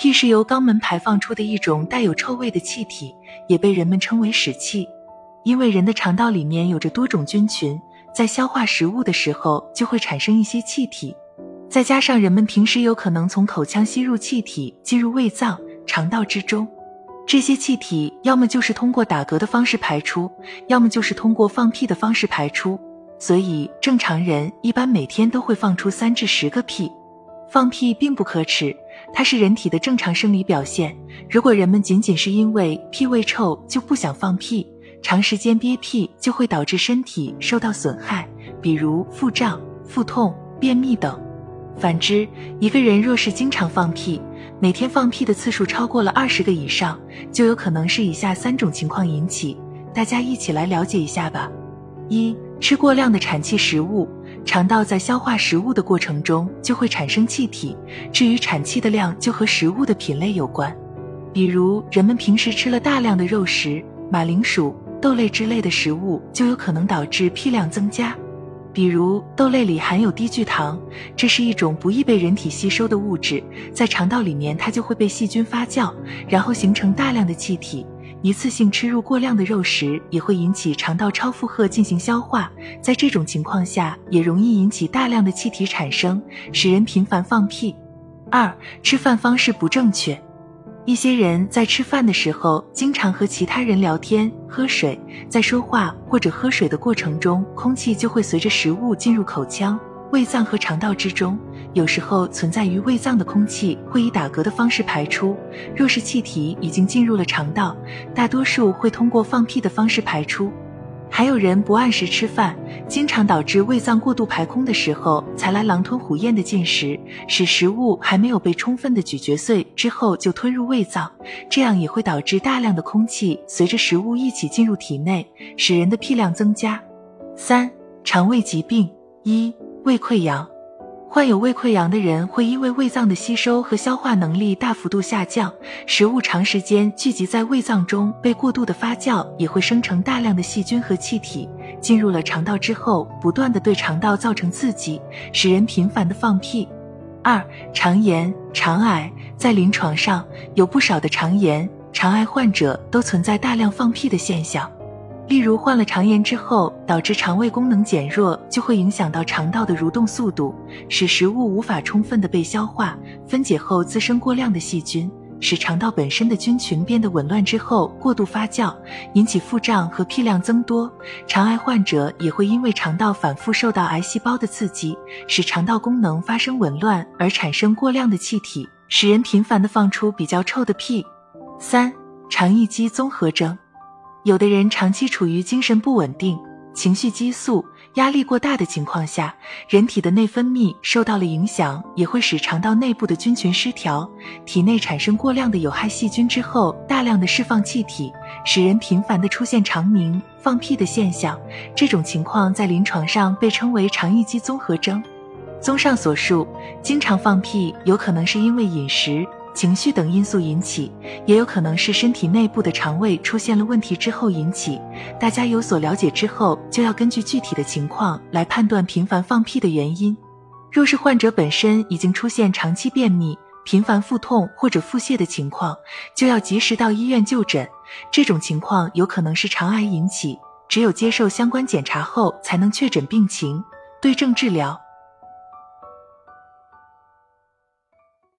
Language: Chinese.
屁是由肛门排放出的一种带有臭味的气体，也被人们称为屎气。因为人的肠道里面有着多种菌群，在消化食物的时候就会产生一些气体，再加上人们平时有可能从口腔吸入气体进入胃脏、肠道之中，这些气体要么就是通过打嗝的方式排出，要么就是通过放屁的方式排出。所以正常人一般每天都会放出三至十个屁。放屁并不可耻，它是人体的正常生理表现。如果人们仅仅是因为屁味臭就不想放屁，长时间憋屁就会导致身体受到损害，比如腹胀、腹痛、便秘等。反之，一个人若是经常放屁，每天放屁的次数超过了二十个以上，就有可能是以下三种情况引起。大家一起来了解一下吧。一、吃过量的产气食物。肠道在消化食物的过程中就会产生气体，至于产气的量就和食物的品类有关。比如人们平时吃了大量的肉食、马铃薯、豆类之类的食物，就有可能导致屁量增加。比如豆类里含有低聚糖，这是一种不易被人体吸收的物质，在肠道里面它就会被细菌发酵，然后形成大量的气体。一次性吃入过量的肉食也会引起肠道超负荷进行消化，在这种情况下也容易引起大量的气体产生，使人频繁放屁。二、吃饭方式不正确，一些人在吃饭的时候经常和其他人聊天、喝水，在说话或者喝水的过程中，空气就会随着食物进入口腔。胃脏和肠道之中，有时候存在于胃脏的空气会以打嗝的方式排出。若是气体已经进入了肠道，大多数会通过放屁的方式排出。还有人不按时吃饭，经常导致胃脏过度排空的时候才来狼吞虎咽的进食，使食物还没有被充分的咀嚼碎之后就吞入胃脏，这样也会导致大量的空气随着食物一起进入体内，使人的屁量增加。三、肠胃疾病一。胃溃疡，患有胃溃疡的人会因为胃脏的吸收和消化能力大幅度下降，食物长时间聚集在胃脏中被过度的发酵，也会生成大量的细菌和气体，进入了肠道之后，不断的对肠道造成刺激，使人频繁的放屁。二、肠炎、肠癌，在临床上有不少的肠炎、肠癌患者都存在大量放屁的现象。例如患了肠炎之后，导致肠胃功能减弱，就会影响到肠道的蠕动速度，使食物无法充分的被消化分解后滋生过量的细菌，使肠道本身的菌群变得紊乱之后过度发酵，引起腹胀和屁量增多。肠癌患者也会因为肠道反复受到癌细胞的刺激，使肠道功能发生紊乱而产生过量的气体，使人频繁的放出比较臭的屁。三、肠易激综合征。有的人长期处于精神不稳定、情绪激素、压力过大的情况下，人体的内分泌受到了影响，也会使肠道内部的菌群失调，体内产生过量的有害细菌之后，大量的释放气体，使人频繁的出现肠鸣、放屁的现象。这种情况在临床上被称为肠易激综合征。综上所述，经常放屁有可能是因为饮食。情绪等因素引起，也有可能是身体内部的肠胃出现了问题之后引起。大家有所了解之后，就要根据具体的情况来判断频繁放屁的原因。若是患者本身已经出现长期便秘、频繁腹痛或者腹泻的情况，就要及时到医院就诊。这种情况有可能是肠癌引起，只有接受相关检查后才能确诊病情，对症治疗。